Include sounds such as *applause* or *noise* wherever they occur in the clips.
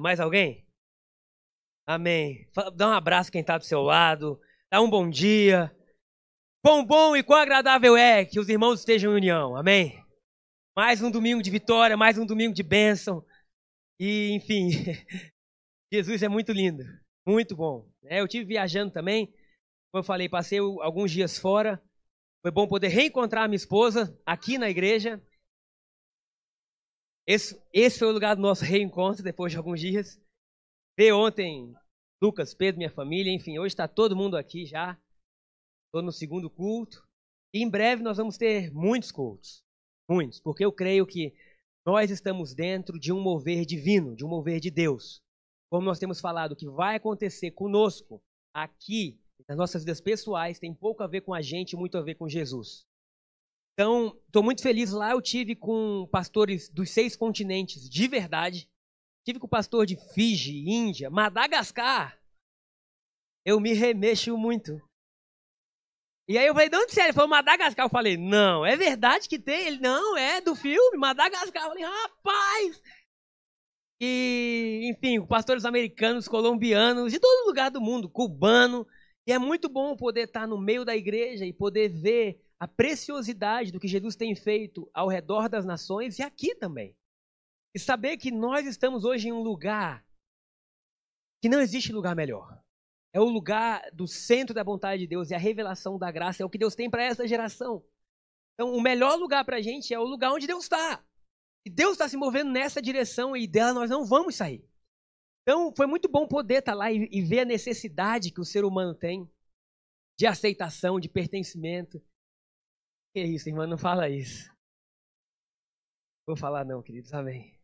Mais alguém? Amém. Dá um abraço quem está do seu lado. Dá um bom dia. Quão bom e quão agradável é que os irmãos estejam em união. Amém. Mais um domingo de vitória, mais um domingo de bênção. E, enfim, *laughs* Jesus é muito lindo, muito bom. É, eu tive viajando também, como eu falei, passei alguns dias fora. Foi bom poder reencontrar minha esposa aqui na igreja. Esse, esse foi o lugar do nosso reencontro depois de alguns dias. Ver ontem Lucas, Pedro, minha família, enfim, hoje está todo mundo aqui já. Estou no segundo culto. E em breve nós vamos ter muitos cultos. Muitos, porque eu creio que nós estamos dentro de um mover divino, de um mover de Deus. Como nós temos falado, o que vai acontecer conosco aqui, nas nossas vidas pessoais, tem pouco a ver com a gente muito a ver com Jesus. Então, estou muito feliz. Lá eu tive com pastores dos seis continentes, de verdade. Tive com pastor de Fiji, Índia, Madagascar. Eu me remexo muito. E aí eu falei, de onde você é? Ele falou, Madagascar. Eu falei, não, é verdade que tem? Ele, não, é do filme, Madagascar. Eu falei, rapaz! E, enfim, pastores americanos, colombianos, de todo lugar do mundo, cubano. E é muito bom poder estar no meio da igreja e poder ver a preciosidade do que Jesus tem feito ao redor das nações e aqui também. E saber que nós estamos hoje em um lugar que não existe lugar melhor. É o lugar do centro da vontade de Deus e a revelação da graça é o que Deus tem para essa geração. Então, o melhor lugar para a gente é o lugar onde Deus está. E Deus está se movendo nessa direção e dela nós não vamos sair. Então, foi muito bom poder estar tá lá e, e ver a necessidade que o ser humano tem de aceitação, de pertencimento. Que isso, irmã, não fala isso. Vou falar não, queridos, amém.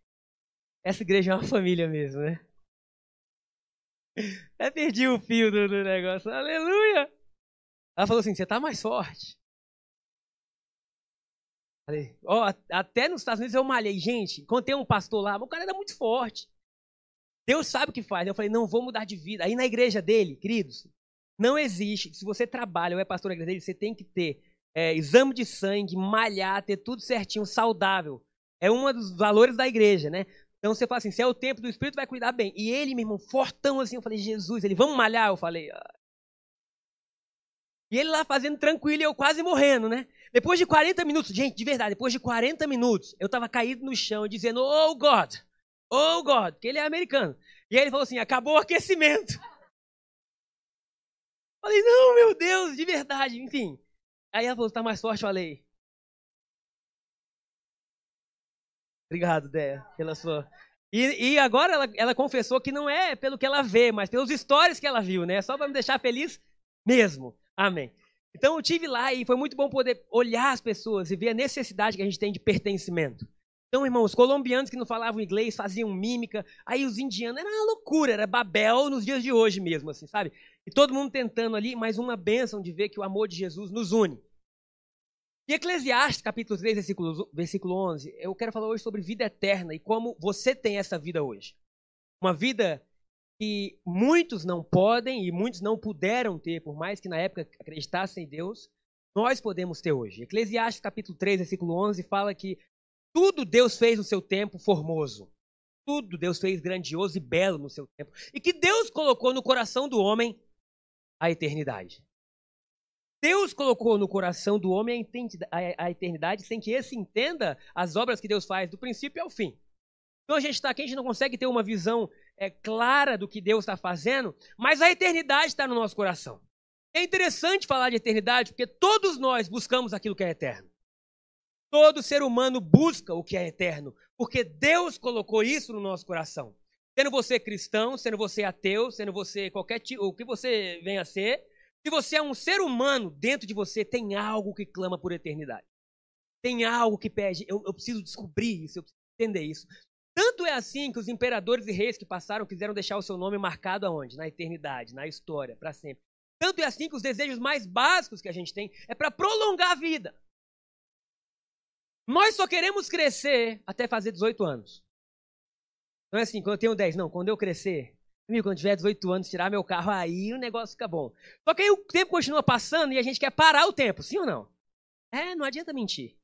Essa igreja é uma família mesmo, né? *laughs* Até perdi o fio do, do negócio. Aleluia! Ela falou assim: você tá mais forte. Falei, ó, até nos Estados Unidos eu malhei. Gente, tem um pastor lá, o cara era muito forte. Deus sabe o que faz. Eu falei, não, vou mudar de vida. Aí na igreja dele, queridos, não existe. Se você trabalha ou é pastor na igreja dele, você tem que ter é, exame de sangue, malhar, ter tudo certinho, saudável. É um dos valores da igreja, né? Então você fala assim, se é o tempo do Espírito, vai cuidar bem. E ele, meu irmão, fortão assim, eu falei, Jesus, ele, vamos malhar? Eu falei, ah. E ele lá fazendo tranquilo e eu quase morrendo, né? Depois de 40 minutos, gente, de verdade, depois de 40 minutos, eu estava caído no chão dizendo, oh God, oh God, porque ele é americano. E aí ele falou assim, acabou o aquecimento. *laughs* Falei, não, meu Deus, de verdade, enfim. Aí ela falou, está mais forte, falei, Obrigado, Déia, pela sua. E, e agora ela, ela, confessou que não é pelo que ela vê, mas pelos stories que ela viu, né? Só para me deixar feliz mesmo. Amém. Então eu tive lá e foi muito bom poder olhar as pessoas e ver a necessidade que a gente tem de pertencimento. Então, irmãos, colombianos que não falavam inglês faziam mímica, aí os indianos, era uma loucura, era Babel nos dias de hoje mesmo, assim, sabe? E todo mundo tentando ali, mas uma bênção de ver que o amor de Jesus nos une. E Eclesiastes, capítulo 3, versículo, versículo 11, eu quero falar hoje sobre vida eterna e como você tem essa vida hoje. Uma vida que muitos não podem e muitos não puderam ter, por mais que na época acreditassem em Deus, nós podemos ter hoje. Eclesiastes, capítulo 3, versículo 11, fala que tudo Deus fez no seu tempo formoso. Tudo Deus fez grandioso e belo no seu tempo. E que Deus colocou no coração do homem a eternidade. Deus colocou no coração do homem a eternidade sem que esse entenda as obras que Deus faz do princípio ao fim. Então a gente está aqui, a gente não consegue ter uma visão é, clara do que Deus está fazendo, mas a eternidade está no nosso coração. É interessante falar de eternidade porque todos nós buscamos aquilo que é eterno. Todo ser humano busca o que é eterno, porque Deus colocou isso no nosso coração. Sendo você cristão, sendo você ateu, sendo você qualquer tipo, o que você venha a ser, se você é um ser humano, dentro de você tem algo que clama por eternidade. Tem algo que pede, eu, eu preciso descobrir isso, eu preciso entender isso. Tanto é assim que os imperadores e reis que passaram quiseram deixar o seu nome marcado aonde? Na eternidade, na história, para sempre. Tanto é assim que os desejos mais básicos que a gente tem é para prolongar a vida. Nós só queremos crescer até fazer 18 anos. Não é assim, quando eu tenho 10, não, quando eu crescer, Amigo, quando tiver 18 anos, tirar meu carro, aí o negócio fica bom. Só que aí o tempo continua passando e a gente quer parar o tempo, sim ou não? É, não adianta mentir.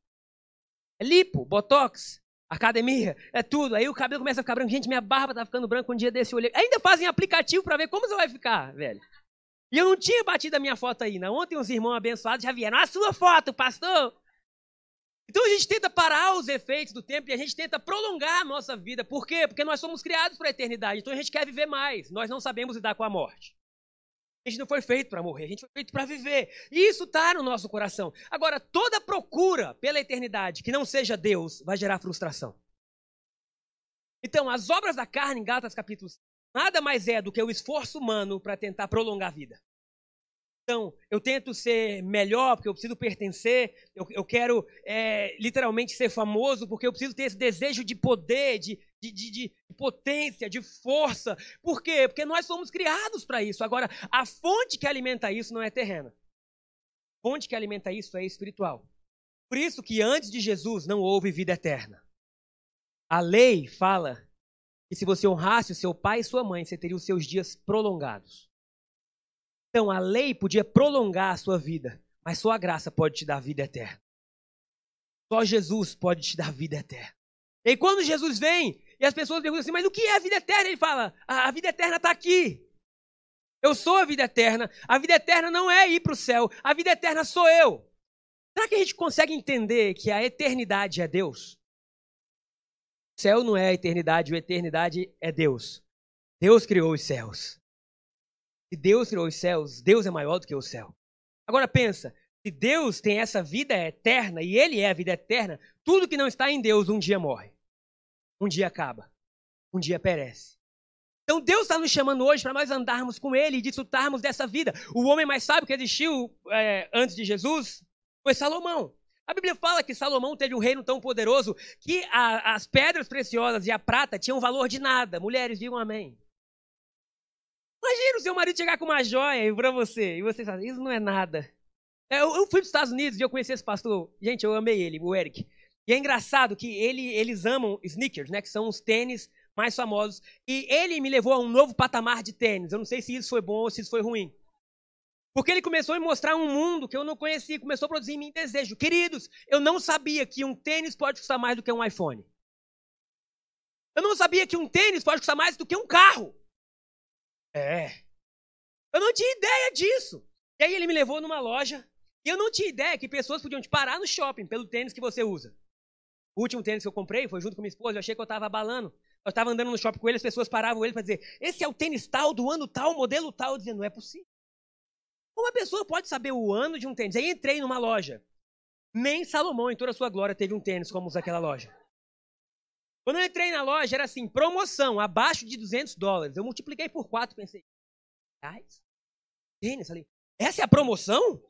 É lipo, botox, academia, é tudo. Aí o cabelo começa a ficar branco. Gente, minha barba tá ficando branca um dia desse. Olhei. Ainda fazem aplicativo para ver como você vai ficar, velho. E eu não tinha batido a minha foto ainda. Ontem os irmãos abençoados já vieram. A sua foto, pastor! Então a gente tenta parar os efeitos do tempo e a gente tenta prolongar a nossa vida. Por quê? Porque nós somos criados para a eternidade. Então a gente quer viver mais. Nós não sabemos lidar com a morte. A gente não foi feito para morrer, a gente foi feito para viver. E isso está no nosso coração. Agora, toda procura pela eternidade que não seja Deus vai gerar frustração. Então, as obras da carne, em Gálatas capítulo 5, nada mais é do que o esforço humano para tentar prolongar a vida. Então, eu tento ser melhor porque eu preciso pertencer, eu, eu quero é, literalmente ser famoso porque eu preciso ter esse desejo de poder, de, de, de, de potência, de força. Por quê? Porque nós somos criados para isso. Agora, a fonte que alimenta isso não é terrena. A fonte que alimenta isso é espiritual. Por isso que antes de Jesus não houve vida eterna. A lei fala que se você honrasse o seu pai e sua mãe, você teria os seus dias prolongados. Então a lei podia prolongar a sua vida, mas só a graça pode te dar vida eterna. Só Jesus pode te dar vida eterna. E quando Jesus vem, e as pessoas perguntam assim, mas o que é a vida eterna? Ele fala, a vida eterna está aqui. Eu sou a vida eterna. A vida eterna não é ir para o céu. A vida eterna sou eu. Será que a gente consegue entender que a eternidade é Deus? O céu não é a eternidade, a eternidade é Deus. Deus criou os céus. Se Deus criou os céus, Deus é maior do que o céu. Agora pensa, se Deus tem essa vida eterna e Ele é a vida eterna, tudo que não está em Deus um dia morre, um dia acaba, um dia perece. Então Deus está nos chamando hoje para nós andarmos com Ele e desfrutarmos dessa vida. O homem mais sábio que existiu é, antes de Jesus foi Salomão. A Bíblia fala que Salomão teve um reino tão poderoso que a, as pedras preciosas e a prata tinham valor de nada. Mulheres, digam amém. Imagina o seu marido chegar com uma joia para você e você fala, isso não é nada. É, eu, eu fui para os Estados Unidos e eu conheci esse pastor. Gente, eu amei ele, o Eric. E é engraçado que ele, eles amam sneakers, né? Que são os tênis mais famosos. E ele me levou a um novo patamar de tênis. Eu não sei se isso foi bom ou se isso foi ruim. Porque ele começou a me mostrar um mundo que eu não conhecia, começou a produzir em mim desejo. Queridos, eu não sabia que um tênis pode custar mais do que um iPhone. Eu não sabia que um tênis pode custar mais do que um carro. É. Eu não tinha ideia disso. E aí ele me levou numa loja e eu não tinha ideia que pessoas podiam te parar no shopping pelo tênis que você usa. O último tênis que eu comprei foi junto com minha esposa, eu achei que eu estava abalando. Eu estava andando no shopping com ele, as pessoas paravam ele para dizer: esse é o tênis tal, do ano tal, modelo tal. Eu dizia: não é possível. Uma pessoa pode saber o ano de um tênis. Aí entrei numa loja. Nem Salomão, em toda a sua glória, teve um tênis como aquela loja. Quando eu entrei na loja, era assim, promoção, abaixo de 200 dólares. Eu multipliquei por 4, pensei, reais? Tênis, falei, essa é a promoção?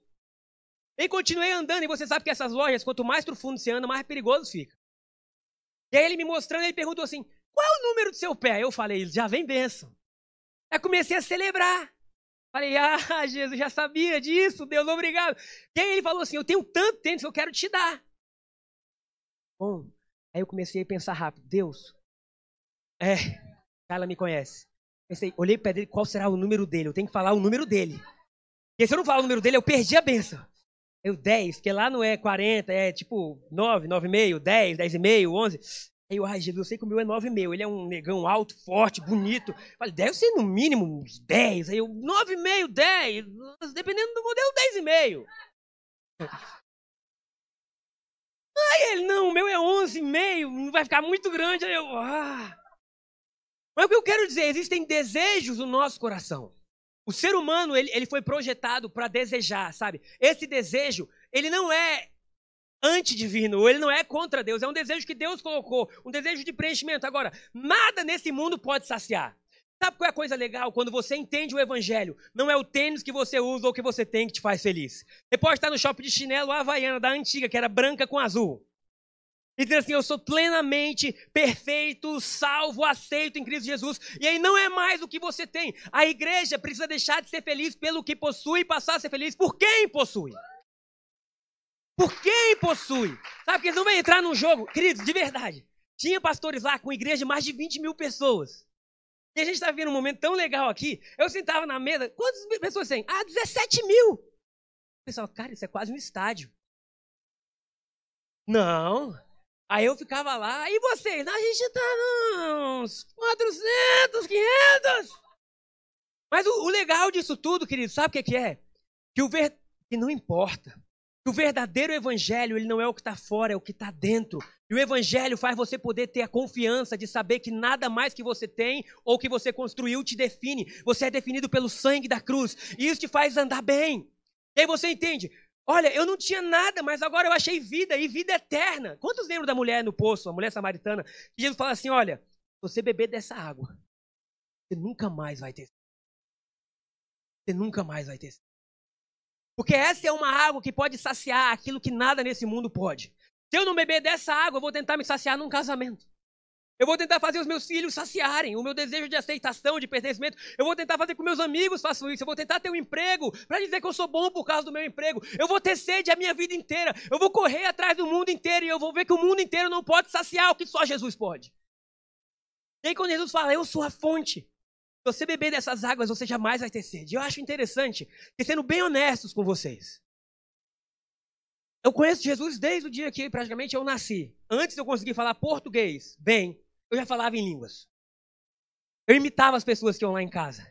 E continuei andando, e você sabe que essas lojas, quanto mais profundo você anda, mais perigoso fica. E aí ele me mostrando, ele perguntou assim, qual é o número do seu pé? Eu falei, já vem benção. Aí comecei a celebrar. Falei, ah, Jesus, já sabia disso, Deus, obrigado. E aí ele falou assim, eu tenho tanto tênis eu quero te dar. Bom, Aí eu comecei a pensar rápido. Deus, é, ela me conhece. Pensei, olhei para ele, qual será o número dele? Eu tenho que falar o número dele. Porque se eu não falar o número dele, eu perdi a benção. Eu 10, porque lá não é 40, é tipo 9, 9,5, 10, 10,5, 11. Aí eu, ai, Jesus, eu sei que o meu é 9,5. Ele é um negão alto, forte, bonito. Falei, deve ser no mínimo uns 10. Aí eu, 9,5, 10. Dependendo do modelo, 10,5. Aí ele, não, o meu é 11,5, vai ficar muito grande. Aí eu, ah. Mas o que eu quero dizer, existem desejos no nosso coração. O ser humano, ele, ele foi projetado para desejar, sabe? Esse desejo, ele não é antidivino, ele não é contra Deus, é um desejo que Deus colocou, um desejo de preenchimento. Agora, nada nesse mundo pode saciar. Sabe qual é a coisa legal? Quando você entende o evangelho, não é o tênis que você usa ou que você tem que te faz feliz. Você pode estar no shopping de chinelo havaiana da antiga, que era branca com azul. E dizer assim, eu sou plenamente perfeito, salvo, aceito em Cristo Jesus. E aí não é mais o que você tem. A igreja precisa deixar de ser feliz pelo que possui e passar a ser feliz por quem possui. Por quem possui. Sabe que eles não vão entrar num jogo. Queridos, de verdade. Tinha pastores lá com igreja de mais de 20 mil pessoas. E a gente está vendo um momento tão legal aqui. Eu sentava na mesa, quantas pessoas tem? Ah, 17 mil. Pessoal, cara, isso é quase um estádio. Não. Aí eu ficava lá, e vocês? A gente tá uns 400, 500. Mas o, o legal disso tudo, querido, sabe o que, que é? Que o ver... que não importa. O verdadeiro evangelho, ele não é o que está fora, é o que está dentro. E o evangelho faz você poder ter a confiança de saber que nada mais que você tem ou que você construiu te define. Você é definido pelo sangue da cruz. E isso te faz andar bem. E aí você entende, Olha, eu não tinha nada, mas agora eu achei vida e vida eterna. Quantos lembram da mulher no poço, a mulher samaritana? Que Jesus fala assim: olha, se você beber dessa água, você nunca mais vai ter. Você nunca mais vai ter. Porque essa é uma água que pode saciar aquilo que nada nesse mundo pode. Se eu não beber dessa água, eu vou tentar me saciar num casamento. Eu vou tentar fazer os meus filhos saciarem o meu desejo de aceitação, de pertencimento. Eu vou tentar fazer com meus amigos façam isso. Eu vou tentar ter um emprego para dizer que eu sou bom por causa do meu emprego. Eu vou ter sede a minha vida inteira. Eu vou correr atrás do mundo inteiro e eu vou ver que o mundo inteiro não pode saciar o que só Jesus pode. E aí quando Jesus fala, eu sou a fonte. Você beber dessas águas, você jamais vai ter sede. Eu acho interessante, que sendo bem honestos com vocês. Eu conheço Jesus desde o dia que praticamente eu nasci. Antes eu conseguir falar português bem, eu já falava em línguas. Eu imitava as pessoas que iam lá em casa.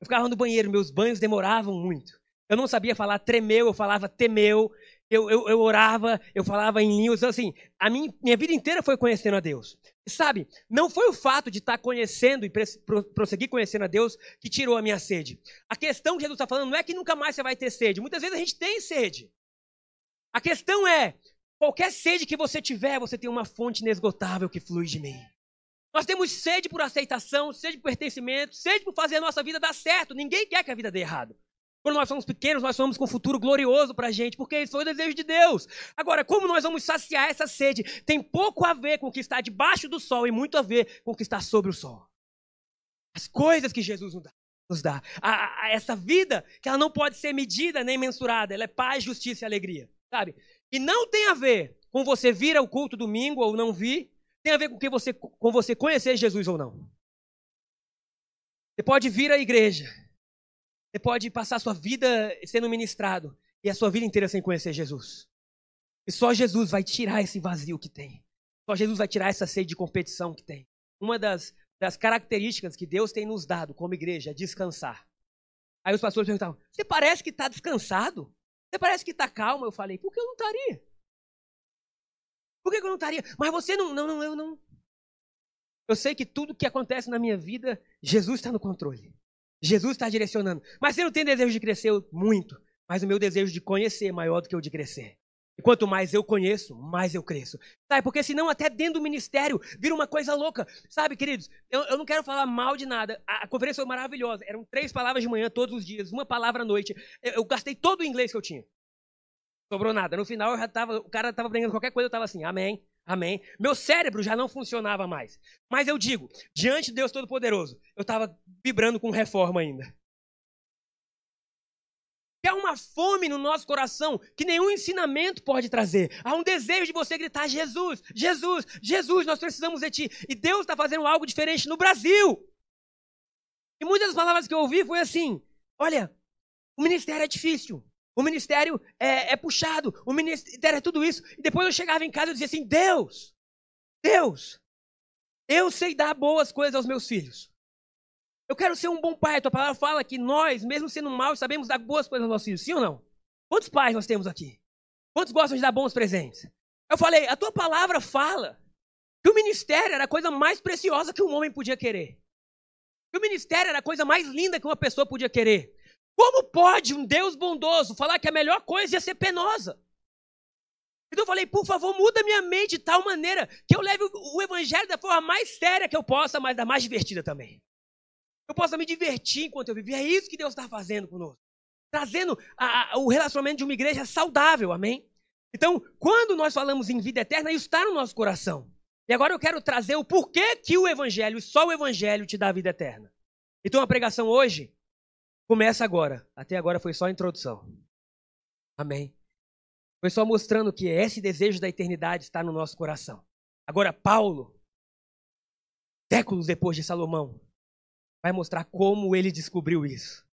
Eu ficava no banheiro, meus banhos demoravam muito. Eu não sabia falar tremeu, eu falava temeu. Eu, eu, eu orava, eu falava em línguas. Então, assim, a minha, minha vida inteira foi conhecendo a Deus. Sabe, não foi o fato de estar conhecendo e prosseguir conhecendo a Deus que tirou a minha sede. A questão que Jesus está falando não é que nunca mais você vai ter sede. Muitas vezes a gente tem sede. A questão é, qualquer sede que você tiver, você tem uma fonte inesgotável que flui de mim. Nós temos sede por aceitação, sede por pertencimento, sede por fazer a nossa vida dar certo. Ninguém quer que a vida dê errado. Quando nós somos pequenos, nós somos com um futuro glorioso para a gente, porque isso foi o desejo de Deus. Agora, como nós vamos saciar essa sede, tem pouco a ver com o que está debaixo do sol e muito a ver com o que está sobre o sol. As coisas que Jesus nos dá. Nos dá. A, a, essa vida que ela não pode ser medida nem mensurada, ela é paz, justiça e alegria, sabe? E não tem a ver com você vir ao culto domingo ou não vir, tem a ver com, que você, com você conhecer Jesus ou não. Você pode vir à igreja. Você pode passar a sua vida sendo ministrado e a sua vida inteira sem conhecer Jesus. E só Jesus vai tirar esse vazio que tem. Só Jesus vai tirar essa sede de competição que tem. Uma das, das características que Deus tem nos dado como igreja é descansar. Aí os pastores perguntavam: Você parece que está descansado? Você parece que está calmo? Eu falei: Por que eu não estaria? Por que eu não estaria? Mas você não, não, não, eu não. Eu sei que tudo que acontece na minha vida, Jesus está no controle. Jesus está direcionando. Mas você não tem desejo de crescer muito, mas o meu desejo de conhecer é maior do que o de crescer. E quanto mais eu conheço, mais eu cresço. Sabe? Porque senão até dentro do ministério vira uma coisa louca. Sabe, queridos? Eu, eu não quero falar mal de nada. A, a, conferência foi maravilhosa. Eram três palavras de manhã todos os dias, uma palavra à noite. Eu, eu gastei todo o inglês que eu tinha. Sobrou nada. No final, eu já tava, o cara estava aprendendo qualquer coisa, eu estava assim, amém, amém. Meu cérebro já não funcionava mais. Mas eu digo, diante de Deus Todo-Poderoso, eu estava vibrando com reforma ainda. Há uma fome no nosso coração que nenhum ensinamento pode trazer. Há um desejo de você gritar: Jesus, Jesus, Jesus, nós precisamos de Ti. E Deus está fazendo algo diferente no Brasil. E muitas das palavras que eu ouvi foi assim: olha, o ministério é difícil. O ministério é, é, puxado, o ministério é tudo isso. E depois eu chegava em casa e dizia assim: Deus, Deus, eu sei dar boas coisas aos meus filhos. Eu quero ser um bom pai. A tua palavra fala que nós, mesmo sendo maus, sabemos dar boas coisas aos nossos filhos. Sim ou não? Quantos pais nós temos aqui? Quantos gostam de dar bons presentes? Eu falei: a tua palavra fala que o ministério era a coisa mais preciosa que um homem podia querer. Que o ministério era a coisa mais linda que uma pessoa podia querer. Como pode um Deus bondoso falar que a melhor coisa ia ser penosa? Então eu falei, por favor, muda minha mente de tal maneira que eu leve o evangelho da forma mais séria que eu possa, mas da mais divertida também. Eu possa me divertir enquanto eu vivo. é isso que Deus está fazendo conosco. Trazendo a, a, o relacionamento de uma igreja saudável, amém? Então, quando nós falamos em vida eterna, isso está no nosso coração. E agora eu quero trazer o porquê que o evangelho, só o evangelho te dá a vida eterna. Então a pregação hoje Começa agora. Até agora foi só a introdução. Amém. Foi só mostrando que esse desejo da eternidade está no nosso coração. Agora, Paulo, séculos depois de Salomão, vai mostrar como ele descobriu isso.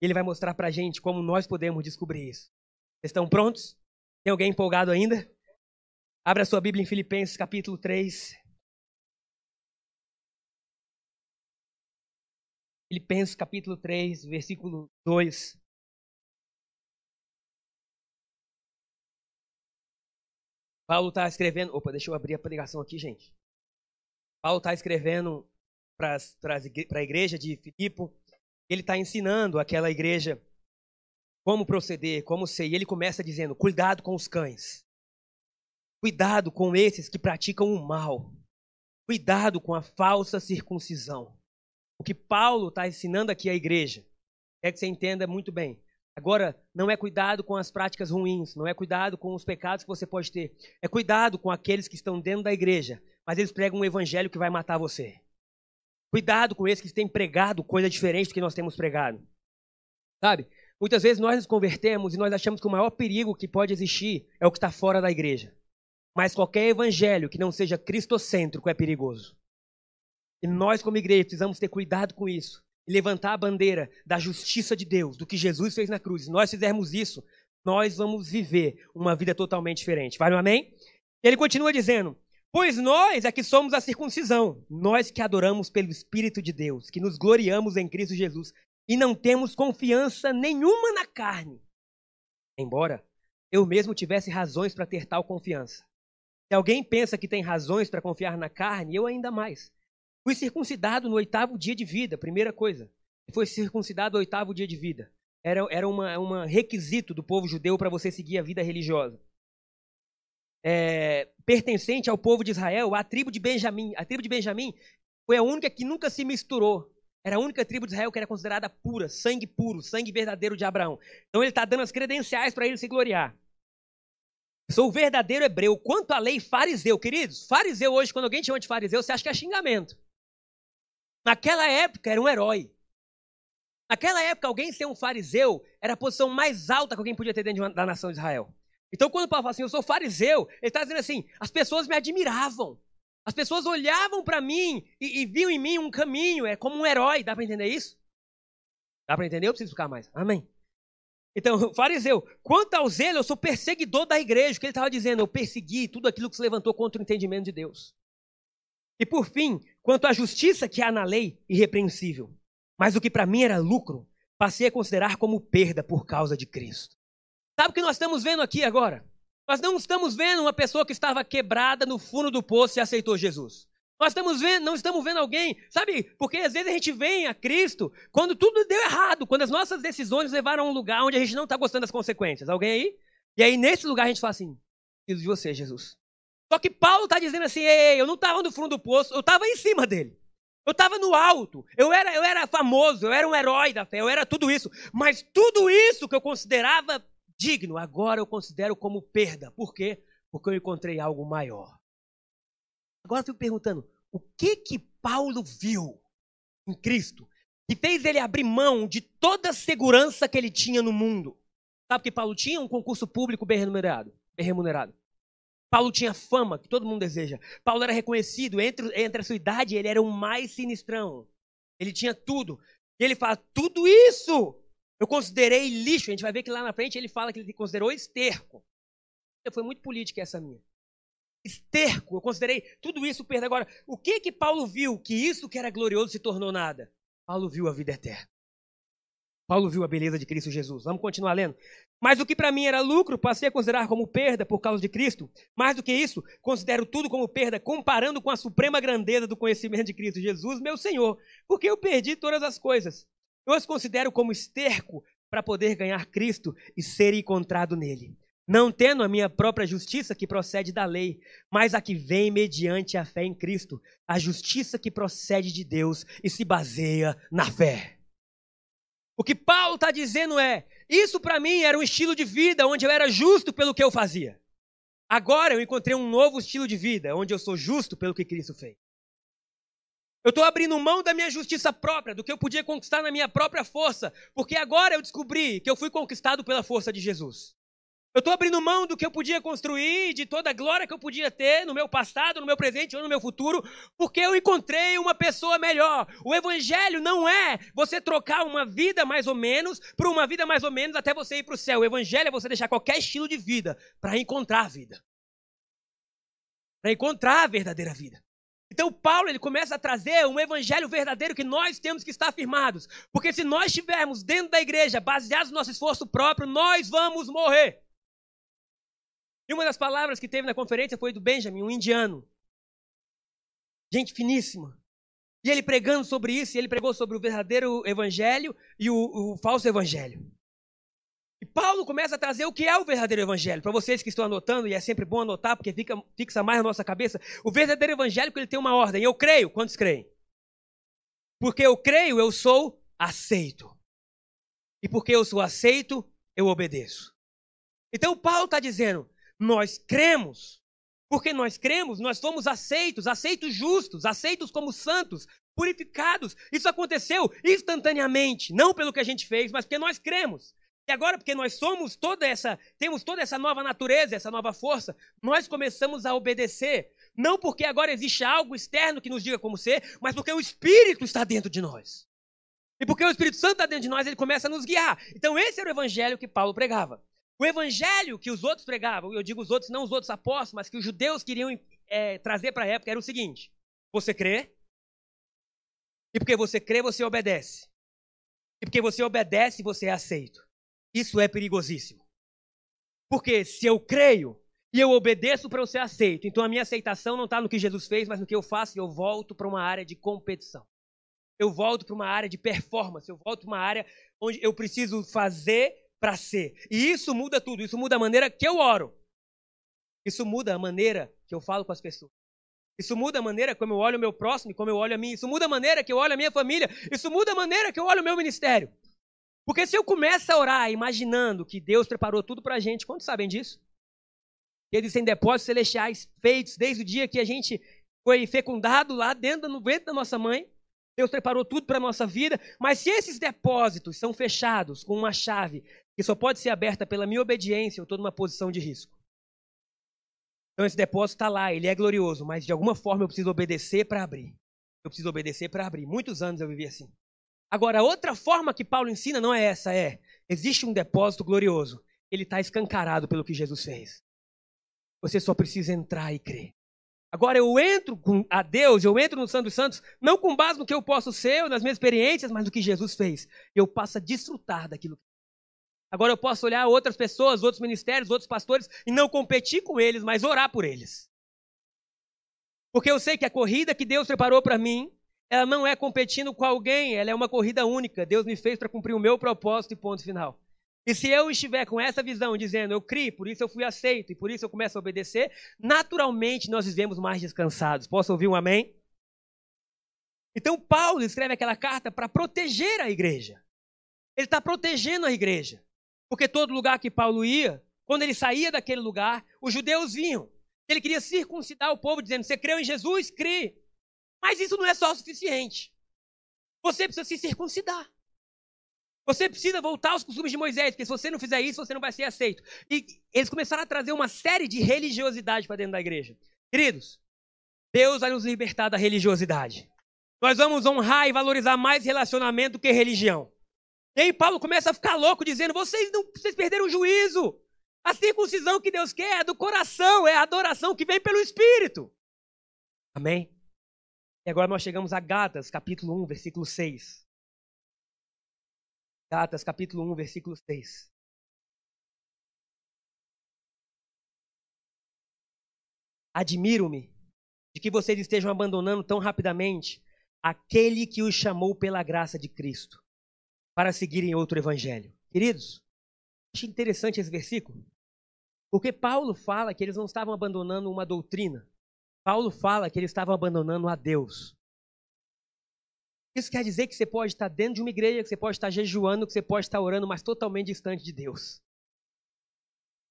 Ele vai mostrar para a gente como nós podemos descobrir isso. Vocês estão prontos? Tem alguém empolgado ainda? Abra sua Bíblia em Filipenses capítulo 3. Filipenses capítulo 3, versículo 2. Paulo está escrevendo. Opa, deixa eu abrir a pregação aqui, gente. Paulo está escrevendo para a igreja de Filipe. Ele está ensinando aquela igreja como proceder, como ser. E ele começa dizendo: cuidado com os cães. Cuidado com esses que praticam o mal. Cuidado com a falsa circuncisão. O que Paulo está ensinando aqui à igreja é que você entenda muito bem. Agora, não é cuidado com as práticas ruins, não é cuidado com os pecados que você pode ter. É cuidado com aqueles que estão dentro da igreja, mas eles pregam um evangelho que vai matar você. Cuidado com esses que têm pregado coisa diferente do que nós temos pregado. Sabe? Muitas vezes nós nos convertemos e nós achamos que o maior perigo que pode existir é o que está fora da igreja. Mas qualquer evangelho que não seja cristocêntrico é perigoso. E nós, como igreja, precisamos ter cuidado com isso e levantar a bandeira da justiça de Deus, do que Jesus fez na cruz, se nós fizermos isso, nós vamos viver uma vida totalmente diferente. Vai no amém? Ele continua dizendo: Pois nós é que somos a circuncisão, nós que adoramos pelo Espírito de Deus, que nos gloriamos em Cristo Jesus e não temos confiança nenhuma na carne. Embora eu mesmo tivesse razões para ter tal confiança. Se alguém pensa que tem razões para confiar na carne, eu ainda mais. Fui circuncidado no oitavo dia de vida, primeira coisa. Foi circuncidado no oitavo dia de vida. Era, era uma, uma requisito do povo judeu para você seguir a vida religiosa. É, pertencente ao povo de Israel, a tribo de Benjamim. A tribo de Benjamim foi a única que nunca se misturou. Era a única tribo de Israel que era considerada pura, sangue puro, sangue verdadeiro de Abraão. Então ele está dando as credenciais para ele se gloriar. Sou o verdadeiro hebreu. Quanto à lei fariseu, queridos, fariseu hoje, quando alguém te chama de fariseu, você acha que é xingamento. Naquela época era um herói. Naquela época, alguém ser um fariseu era a posição mais alta que alguém podia ter dentro da nação de Israel. Então, quando Paulo fala assim, eu sou fariseu, ele está dizendo assim: as pessoas me admiravam. As pessoas olhavam para mim e, e, viam em mim um caminho, é como um herói. Dá para entender isso? Dá para entender? Eu preciso ficar mais. Amém. Então, *laughs* fariseu, quanto ao zelo, eu sou perseguidor da igreja. O que ele estava dizendo? Eu persegui tudo aquilo que se levantou contra o entendimento de Deus. E por fim, quanto à justiça que há na lei, irrepreensível. Mas o que para mim era lucro, passei a considerar como perda por causa de Cristo. Sabe o que nós estamos vendo aqui agora? Nós não estamos vendo uma pessoa que estava quebrada no fundo do poço e aceitou Jesus. Nós estamos vendo, não estamos vendo alguém, sabe? Porque às vezes a gente vem a Cristo quando tudo deu errado, quando as nossas decisões levaram a um lugar onde a gente não está gostando das consequências. Alguém aí? E aí nesse lugar a gente fala assim: preciso de você, Jesus. Só que Paulo está dizendo assim: ei, eu não estava no fundo do poço, eu estava em cima dele. Eu estava no alto, eu era, eu era famoso, eu era um herói da fé, eu era tudo isso. Mas tudo isso que eu considerava digno, agora eu considero como perda. Por quê? Porque eu encontrei algo maior. Agora eu fico perguntando: o que que Paulo viu em Cristo que fez ele abrir mão de toda a segurança que ele tinha no mundo? Sabe que Paulo tinha um concurso público bem remunerado. Bem remunerado. Paulo tinha fama, que todo mundo deseja. Paulo era reconhecido, entre, entre a sua idade, ele era o mais sinistrão. Ele tinha tudo. E ele fala: tudo isso eu considerei lixo. A gente vai ver que lá na frente ele fala que ele considerou esterco. Foi muito política essa minha. Esterco, eu considerei tudo isso perda. Agora, o que que Paulo viu que isso que era glorioso se tornou nada? Paulo viu a vida eterna. Paulo viu a beleza de Cristo Jesus. Vamos continuar lendo. Mas o que para mim era lucro, passei a considerar como perda por causa de Cristo. Mais do que isso, considero tudo como perda, comparando com a suprema grandeza do conhecimento de Cristo Jesus, meu Senhor, porque eu perdi todas as coisas. Eu as considero como esterco para poder ganhar Cristo e ser encontrado nele. Não tendo a minha própria justiça que procede da lei, mas a que vem mediante a fé em Cristo, a justiça que procede de Deus e se baseia na fé. O que Paulo está dizendo é: isso para mim era um estilo de vida onde eu era justo pelo que eu fazia. Agora eu encontrei um novo estilo de vida onde eu sou justo pelo que Cristo fez. Eu estou abrindo mão da minha justiça própria, do que eu podia conquistar na minha própria força, porque agora eu descobri que eu fui conquistado pela força de Jesus. Eu estou abrindo mão do que eu podia construir, de toda a glória que eu podia ter no meu passado, no meu presente ou no meu futuro, porque eu encontrei uma pessoa melhor. O Evangelho não é você trocar uma vida mais ou menos por uma vida mais ou menos até você ir para o céu. O Evangelho é você deixar qualquer estilo de vida para encontrar a vida. para encontrar a verdadeira vida. Então Paulo ele começa a trazer um evangelho verdadeiro que nós temos que estar firmados, porque se nós estivermos dentro da igreja baseados no nosso esforço próprio, nós vamos morrer. E uma das palavras que teve na conferência foi do Benjamin, um indiano. Gente finíssima. E ele pregando sobre isso, ele pregou sobre o verdadeiro evangelho e o, o falso evangelho. E Paulo começa a trazer o que é o verdadeiro evangelho. Para vocês que estão anotando, e é sempre bom anotar, porque fica, fixa mais na nossa cabeça, o verdadeiro evangelho ele tem uma ordem. Eu creio. Quantos creem? Porque eu creio, eu sou aceito. E porque eu sou aceito, eu obedeço. Então Paulo está dizendo: nós cremos. Porque nós cremos, nós fomos aceitos, aceitos justos, aceitos como santos, purificados. Isso aconteceu instantaneamente, não pelo que a gente fez, mas porque nós cremos. E agora, porque nós somos toda essa, temos toda essa nova natureza, essa nova força, nós começamos a obedecer. Não porque agora existe algo externo que nos diga como ser, mas porque o Espírito está dentro de nós. E porque o Espírito Santo está dentro de nós, ele começa a nos guiar. Então, esse era o evangelho que Paulo pregava. O evangelho que os outros pregavam, eu digo os outros, não os outros apóstolos, mas que os judeus queriam é, trazer para a época, era o seguinte: você crê, e porque você crê, você obedece. E porque você obedece, você é aceito. Isso é perigosíssimo. Porque se eu creio e eu obedeço para eu ser aceito, então a minha aceitação não está no que Jesus fez, mas no que eu faço e eu volto para uma área de competição. Eu volto para uma área de performance, eu volto para uma área onde eu preciso fazer para ser. E isso muda tudo, isso muda a maneira que eu oro. Isso muda a maneira que eu falo com as pessoas. Isso muda a maneira como eu olho o meu próximo e como eu olho a mim. Isso muda a maneira que eu olho a minha família. Isso muda a maneira que eu olho o meu ministério. Porque se eu começo a orar imaginando que Deus preparou tudo para a gente, quantos sabem disso? Que eles têm depósitos celestiais feitos desde o dia que a gente foi fecundado lá dentro no ventre da nossa mãe. Deus preparou tudo para a nossa vida. Mas se esses depósitos são fechados com uma chave que só pode ser aberta pela minha obediência, eu estou numa posição de risco. Então esse depósito está lá, ele é glorioso, mas de alguma forma eu preciso obedecer para abrir. Eu preciso obedecer para abrir. Muitos anos eu vivi assim. Agora, outra forma que Paulo ensina não é essa, é: existe um depósito glorioso. Ele está escancarado pelo que Jesus fez. Você só precisa entrar e crer. Agora eu entro com a Deus, eu entro no Santo dos Santos, não com base no que eu posso ser, ou nas minhas experiências, mas no que Jesus fez. Eu passo a desfrutar daquilo. Agora eu posso olhar outras pessoas, outros ministérios, outros pastores e não competir com eles, mas orar por eles. Porque eu sei que a corrida que Deus preparou para mim ela não é competindo com alguém, ela é uma corrida única. Deus me fez para cumprir o meu propósito e ponto final. E se eu estiver com essa visão, dizendo eu criei, por isso eu fui aceito e por isso eu começo a obedecer, naturalmente nós vivemos mais descansados. Posso ouvir um amém? Então Paulo escreve aquela carta para proteger a igreja. Ele está protegendo a igreja. Porque todo lugar que Paulo ia, quando ele saía daquele lugar, os judeus vinham. Ele queria circuncidar o povo, dizendo: Você creu em Jesus? Crê. Mas isso não é só o suficiente. Você precisa se circuncidar. Você precisa voltar aos costumes de Moisés, porque se você não fizer isso, você não vai ser aceito. E eles começaram a trazer uma série de religiosidade para dentro da igreja. Queridos, Deus vai nos libertar da religiosidade. Nós vamos honrar e valorizar mais relacionamento do que religião. E aí Paulo começa a ficar louco, dizendo: vocês não vocês perderam o juízo. A circuncisão que Deus quer é do coração, é a adoração que vem pelo Espírito. Amém? E agora nós chegamos a Gatas, capítulo 1, versículo 6. Gatas, capítulo 1, versículo 6. Admiro-me de que vocês estejam abandonando tão rapidamente aquele que os chamou pela graça de Cristo para seguirem outro evangelho. Queridos, acho interessante esse versículo, porque Paulo fala que eles não estavam abandonando uma doutrina, Paulo fala que eles estavam abandonando a Deus. Isso quer dizer que você pode estar dentro de uma igreja, que você pode estar jejuando, que você pode estar orando, mas totalmente distante de Deus.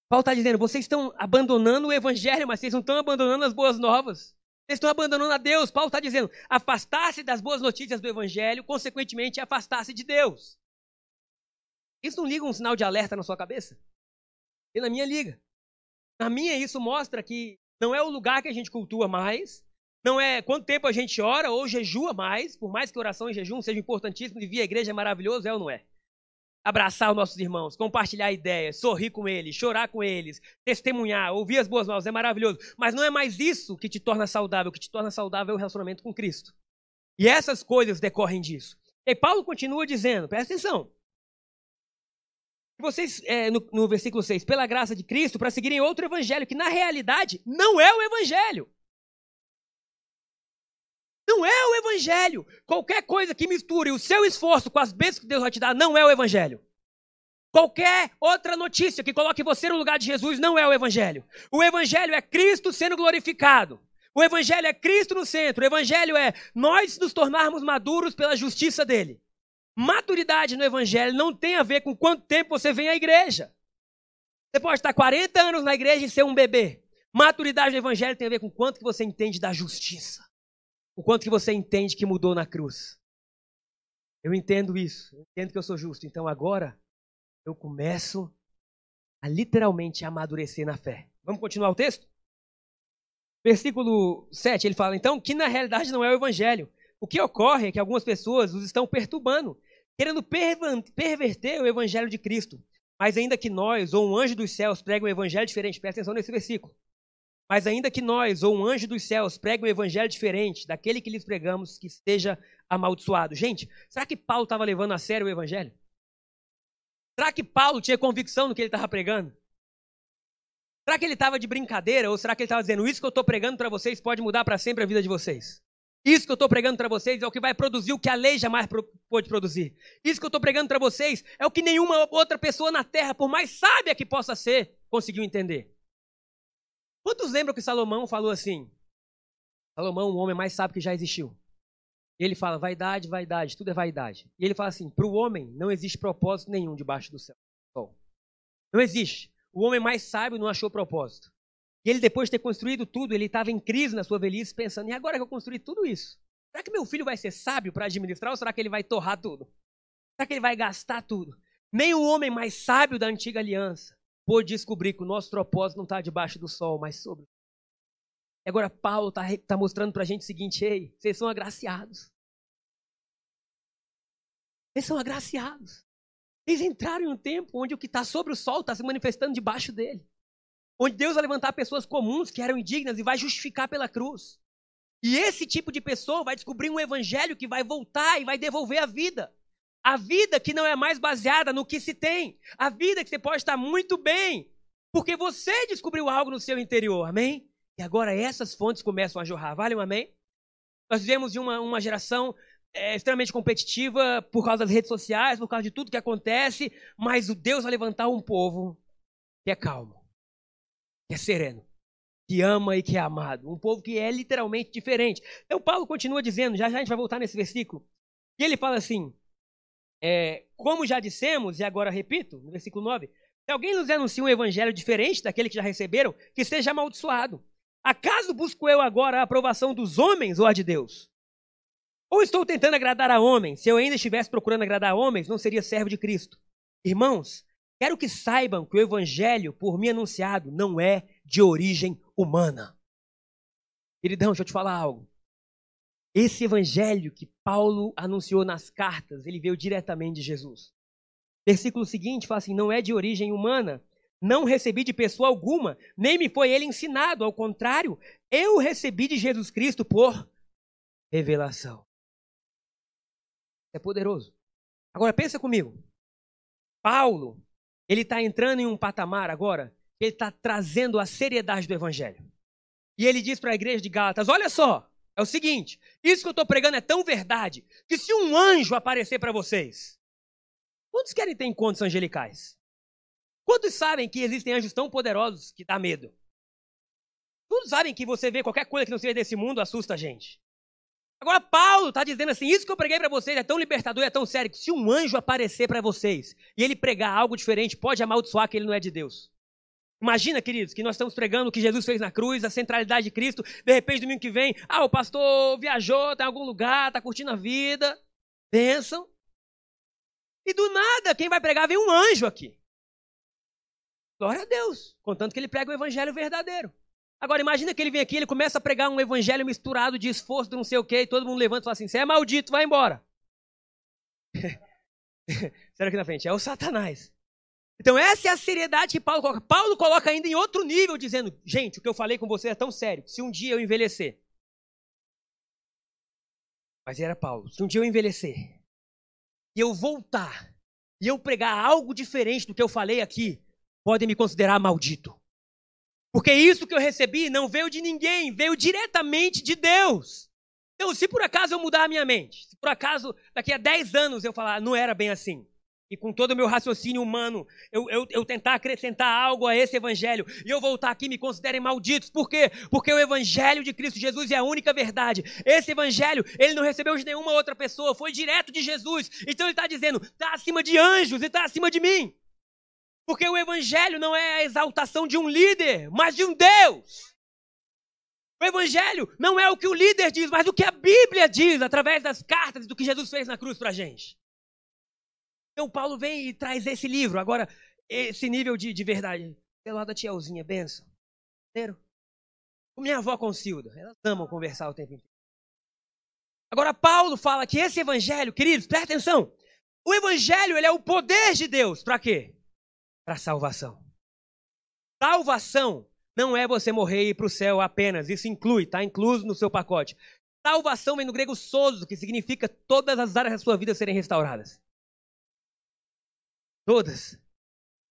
Paulo está dizendo: vocês estão abandonando o evangelho, mas vocês não estão abandonando as boas novas. Estão abandonando a Deus. Paulo está dizendo: afastar-se das boas notícias do evangelho, consequentemente, afastar-se de Deus. Isso não liga um sinal de alerta na sua cabeça? E na minha liga. Na minha, isso mostra que não é o lugar que a gente cultua mais, não é quanto tempo a gente ora ou jejua mais, por mais que oração e jejum sejam importantíssimos e vir à igreja é maravilhoso, é ou não é? Abraçar os nossos irmãos, compartilhar ideias, sorrir com eles, chorar com eles, testemunhar, ouvir as boas novas, é maravilhoso. Mas não é mais isso que te torna saudável. O que te torna saudável é o relacionamento com Cristo. E essas coisas decorrem disso. E Paulo continua dizendo, presta atenção. Vocês, é, no, no versículo 6, pela graça de Cristo, para seguirem outro evangelho, que na realidade não é o evangelho. Não é o evangelho. Qualquer coisa que misture o seu esforço com as bênçãos que Deus vai te dar não é o evangelho. Qualquer outra notícia que coloque você no lugar de Jesus não é o evangelho. O evangelho é Cristo sendo glorificado. O evangelho é Cristo no centro. O evangelho é nós nos tornarmos maduros pela justiça dele. Maturidade no evangelho não tem a ver com quanto tempo você vem à igreja. Você pode estar 40 anos na igreja e ser um bebê. Maturidade no evangelho tem a ver com quanto que você entende da justiça. O quanto que você entende que mudou na cruz. Eu entendo isso. Eu entendo que eu sou justo. Então agora eu começo a literalmente amadurecer na fé. Vamos continuar o texto? Versículo 7, ele fala então que na realidade não é o evangelho. O que ocorre é que algumas pessoas os estão perturbando, querendo perverter o evangelho de Cristo. Mas ainda que nós, ou um anjo dos céus, pregue um evangelho diferente, presta atenção nesse versículo. Mas ainda que nós, ou um anjo dos céus, pregue um evangelho diferente daquele que lhes pregamos, que esteja amaldiçoado. Gente, será que Paulo estava levando a sério o evangelho? Será que Paulo tinha convicção no que ele estava pregando? Será que ele estava de brincadeira? Ou será que ele estava dizendo, isso que eu estou pregando para vocês pode mudar para sempre a vida de vocês? Isso que eu estou pregando para vocês é o que vai produzir o que a lei jamais pôde produzir. Isso que eu estou pregando para vocês é o que nenhuma outra pessoa na terra, por mais sábia que possa ser, conseguiu entender. Quantos lembram que Salomão falou assim? Salomão, o homem mais sábio que já existiu. Ele fala, vaidade, vaidade, tudo é vaidade. E ele fala assim, para o homem não existe propósito nenhum debaixo do céu. Não existe. O homem mais sábio não achou propósito. E ele, depois de ter construído tudo, ele estava em crise na sua velhice, pensando, e agora que eu construí tudo isso? Será que meu filho vai ser sábio para administrar ou será que ele vai torrar tudo? Será que ele vai gastar tudo? Nem o homem mais sábio da antiga aliança pôde descobrir que o nosso propósito não está debaixo do sol, mas sobre. Agora Paulo está tá mostrando para a gente o seguinte: ei, vocês são agraciados. Vocês são agraciados. Eles entraram em um tempo onde o que está sobre o sol está se manifestando debaixo dele. Onde Deus vai levantar pessoas comuns que eram indignas e vai justificar pela cruz. E esse tipo de pessoa vai descobrir um evangelho que vai voltar e vai devolver a vida. A vida que não é mais baseada no que se tem. A vida que você pode estar muito bem, porque você descobriu algo no seu interior, amém? E agora essas fontes começam a jorrar, vale um amém? Nós vivemos de uma, uma geração é, extremamente competitiva por causa das redes sociais, por causa de tudo que acontece, mas o Deus vai levantar um povo que é calmo, que é sereno, que ama e que é amado. Um povo que é literalmente diferente. Então Paulo continua dizendo, já já a gente vai voltar nesse versículo, e ele fala assim: é, como já dissemos, e agora repito, no versículo 9: se alguém nos anuncia um evangelho diferente daquele que já receberam, que seja amaldiçoado. Acaso busco eu agora a aprovação dos homens ou a de Deus? Ou estou tentando agradar a homens? Se eu ainda estivesse procurando agradar a homens, não seria servo de Cristo. Irmãos, quero que saibam que o evangelho por mim anunciado não é de origem humana. Queridão, deixa eu te falar algo. Esse evangelho que Paulo anunciou nas cartas, ele veio diretamente de Jesus. Versículo seguinte fala assim: não é de origem humana, não recebi de pessoa alguma, nem me foi ele ensinado, ao contrário, eu recebi de Jesus Cristo por revelação. É poderoso. Agora pensa comigo. Paulo, ele está entrando em um patamar agora, ele está trazendo a seriedade do evangelho. E ele diz para a igreja de Gálatas: olha só, é o seguinte: isso que eu estou pregando é tão verdade que se um anjo aparecer para vocês, quantos querem ter encontros angelicais? Quantos sabem que existem anjos tão poderosos que dá medo? Todos sabem que você vê qualquer coisa que não seja desse mundo assusta a gente. Agora, Paulo está dizendo assim: isso que eu preguei para vocês é tão libertador, é tão sério, que se um anjo aparecer para vocês e ele pregar algo diferente, pode amaldiçoar que ele não é de Deus. Imagina, queridos, que nós estamos pregando o que Jesus fez na cruz, a centralidade de Cristo. De repente, domingo que vem, ah, o pastor viajou, está em algum lugar, está curtindo a vida. Pensam. E do nada, quem vai pregar vem um anjo aqui. Glória a Deus. Contanto que ele prega o evangelho verdadeiro. Agora, imagina que ele vem aqui, ele começa a pregar um evangelho misturado de esforço, de não sei o quê, e todo mundo levanta e fala assim: você é maldito, vai embora. *laughs* Será aqui na frente? É o Satanás. Então essa é a seriedade que Paulo coloca. Paulo coloca ainda em outro nível, dizendo, gente, o que eu falei com você é tão sério, se um dia eu envelhecer, mas era Paulo, se um dia eu envelhecer, e eu voltar, e eu pregar algo diferente do que eu falei aqui, podem me considerar maldito. Porque isso que eu recebi não veio de ninguém, veio diretamente de Deus. Então, se por acaso eu mudar a minha mente, se por acaso daqui a 10 anos eu falar, não era bem assim, e com todo o meu raciocínio humano, eu, eu, eu, tentar acrescentar algo a esse evangelho, e eu voltar aqui e me considerem malditos. Por quê? Porque o evangelho de Cristo Jesus é a única verdade. Esse evangelho, ele não recebeu de nenhuma outra pessoa, foi direto de Jesus. Então ele está dizendo, está acima de anjos e está acima de mim. Porque o evangelho não é a exaltação de um líder, mas de um Deus. O evangelho não é o que o líder diz, mas o que a Bíblia diz através das cartas do que Jesus fez na cruz para a gente. Então Paulo vem e traz esse livro. Agora, esse nível de, de verdade. Pelo lado da tia Elzinha, benção. Entendeu? Minha avó Concilda, elas amam conversar o tempo inteiro. Agora, Paulo fala que esse evangelho, queridos, presta atenção. O evangelho, ele é o poder de Deus. Para quê? Para salvação. Salvação não é você morrer e ir para o céu apenas. Isso inclui, está incluso no seu pacote. Salvação vem no grego sozo, que significa todas as áreas da sua vida serem restauradas. Todas.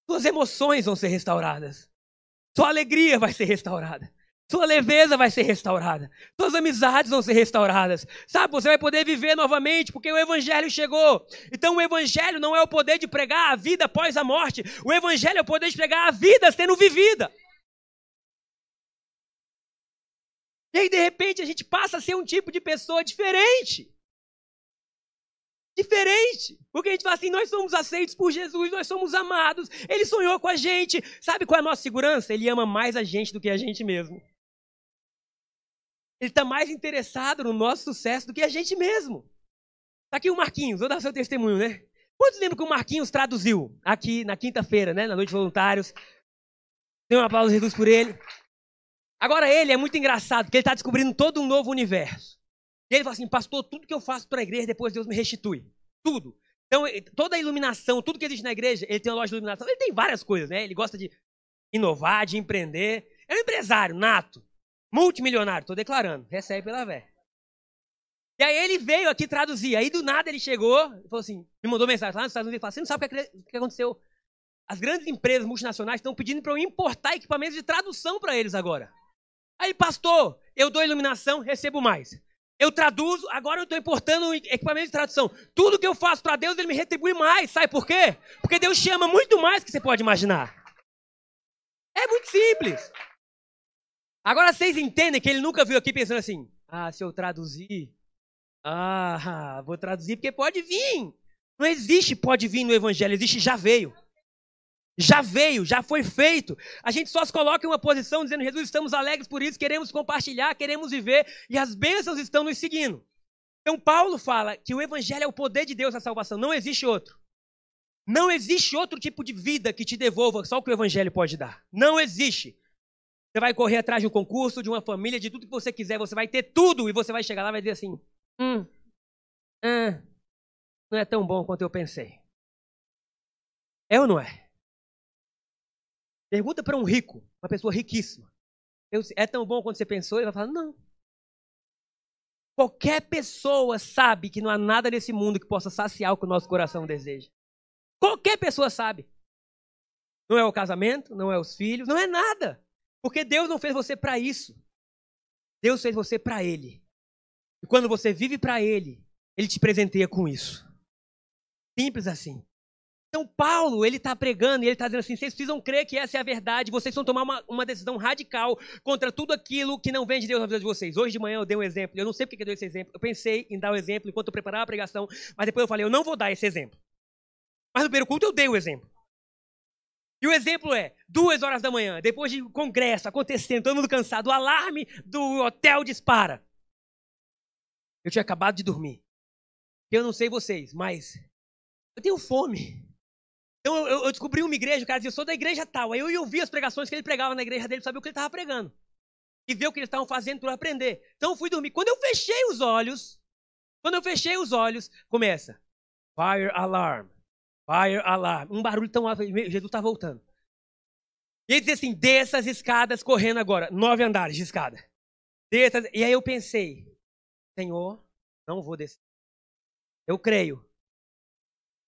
Suas emoções vão ser restauradas. Sua alegria vai ser restaurada. Sua leveza vai ser restaurada. Suas amizades vão ser restauradas. Sabe, você vai poder viver novamente porque o Evangelho chegou. Então o Evangelho não é o poder de pregar a vida após a morte. O Evangelho é o poder de pregar a vida sendo vivida. E aí, de repente, a gente passa a ser um tipo de pessoa diferente diferente. Porque a gente fala assim, nós somos aceitos por Jesus, nós somos amados, Ele sonhou com a gente. Sabe qual é a nossa segurança? Ele ama mais a gente do que a gente mesmo. Ele está mais interessado no nosso sucesso do que a gente mesmo. Está aqui o Marquinhos, vou dar seu testemunho, né? Quantos lembram que o Marquinhos traduziu aqui na quinta-feira, né? Na Noite de Voluntários. Tem um aplauso Jesus por ele. Agora ele é muito engraçado, porque ele está descobrindo todo um novo universo. E ele fala assim, pastor, tudo que eu faço para a igreja, depois Deus me restitui. Tudo. Então, toda a iluminação, tudo que existe na igreja, ele tem uma loja de iluminação. Ele tem várias coisas, né? Ele gosta de inovar, de empreender. É um empresário nato, multimilionário, estou declarando, recebe pela vé. E aí ele veio aqui traduzir. Aí do nada ele chegou e falou assim, me mandou mensagem lá nos Estados Unidos. Ele falou, você não sabe o que aconteceu? As grandes empresas multinacionais estão pedindo para eu importar equipamentos de tradução para eles agora. Aí, pastor, eu dou iluminação, recebo mais. Eu traduzo, agora eu estou importando equipamento de tradução. Tudo que eu faço para Deus, Ele me retribui mais. Sabe por quê? Porque Deus chama muito mais que você pode imaginar. É muito simples. Agora vocês entendem que ele nunca viu aqui pensando assim: ah, se eu traduzir, ah, *laughs* vou traduzir porque pode vir. Não existe pode vir no Evangelho, existe já veio. Já veio, já foi feito. A gente só se coloca em uma posição dizendo: Jesus, estamos alegres por isso, queremos compartilhar, queremos viver, e as bênçãos estão nos seguindo. Então, Paulo fala que o Evangelho é o poder de Deus na salvação, não existe outro. Não existe outro tipo de vida que te devolva só o que o Evangelho pode dar. Não existe. Você vai correr atrás de um concurso, de uma família, de tudo que você quiser, você vai ter tudo, e você vai chegar lá e vai dizer assim: hum, hum, não é tão bom quanto eu pensei. É ou não é? Pergunta para um rico, uma pessoa riquíssima. É tão bom quanto você pensou? Ele vai falar: não. Qualquer pessoa sabe que não há nada nesse mundo que possa saciar o que o nosso coração deseja. Qualquer pessoa sabe. Não é o casamento, não é os filhos, não é nada. Porque Deus não fez você para isso. Deus fez você para Ele. E quando você vive para Ele, Ele te presenteia com isso. Simples assim. Então, Paulo, ele está pregando e ele está dizendo assim: vocês precisam crer que essa é a verdade, vocês vão tomar uma, uma, decisão radical contra tudo aquilo que não vem de Deus na vida de vocês. Hoje de manhã eu dei um exemplo, eu não sei porque eu dei esse exemplo, eu pensei em dar o um exemplo enquanto eu preparava a pregação, mas depois eu falei: eu não vou dar esse exemplo. Mas no primeiro culto eu dei o exemplo. E o exemplo é: duas horas da manhã, depois de congresso acontecendo, todo mundo cansado, o alarme do hotel dispara. Eu tinha acabado de dormir. Eu não sei vocês, mas eu tenho fome. Então eu, eu, descobri uma igreja, o cara dizia, eu sou da igreja tal. Aí eu ia ouvir as pregações que ele pregava na igreja dele, saber o que ele estava pregando. E ver o que eles estavam fazendo para aprender. Então eu fui dormir. Quando eu fechei os olhos, quando eu fechei os olhos, começa. Fire alarm. Fire alarm. Um barulho tão alto. Jesus está voltando. E ele disse assim: desça as escadas correndo agora. Nove andares de escada. Desça. E aí eu pensei: Senhor, não vou descer. Eu creio.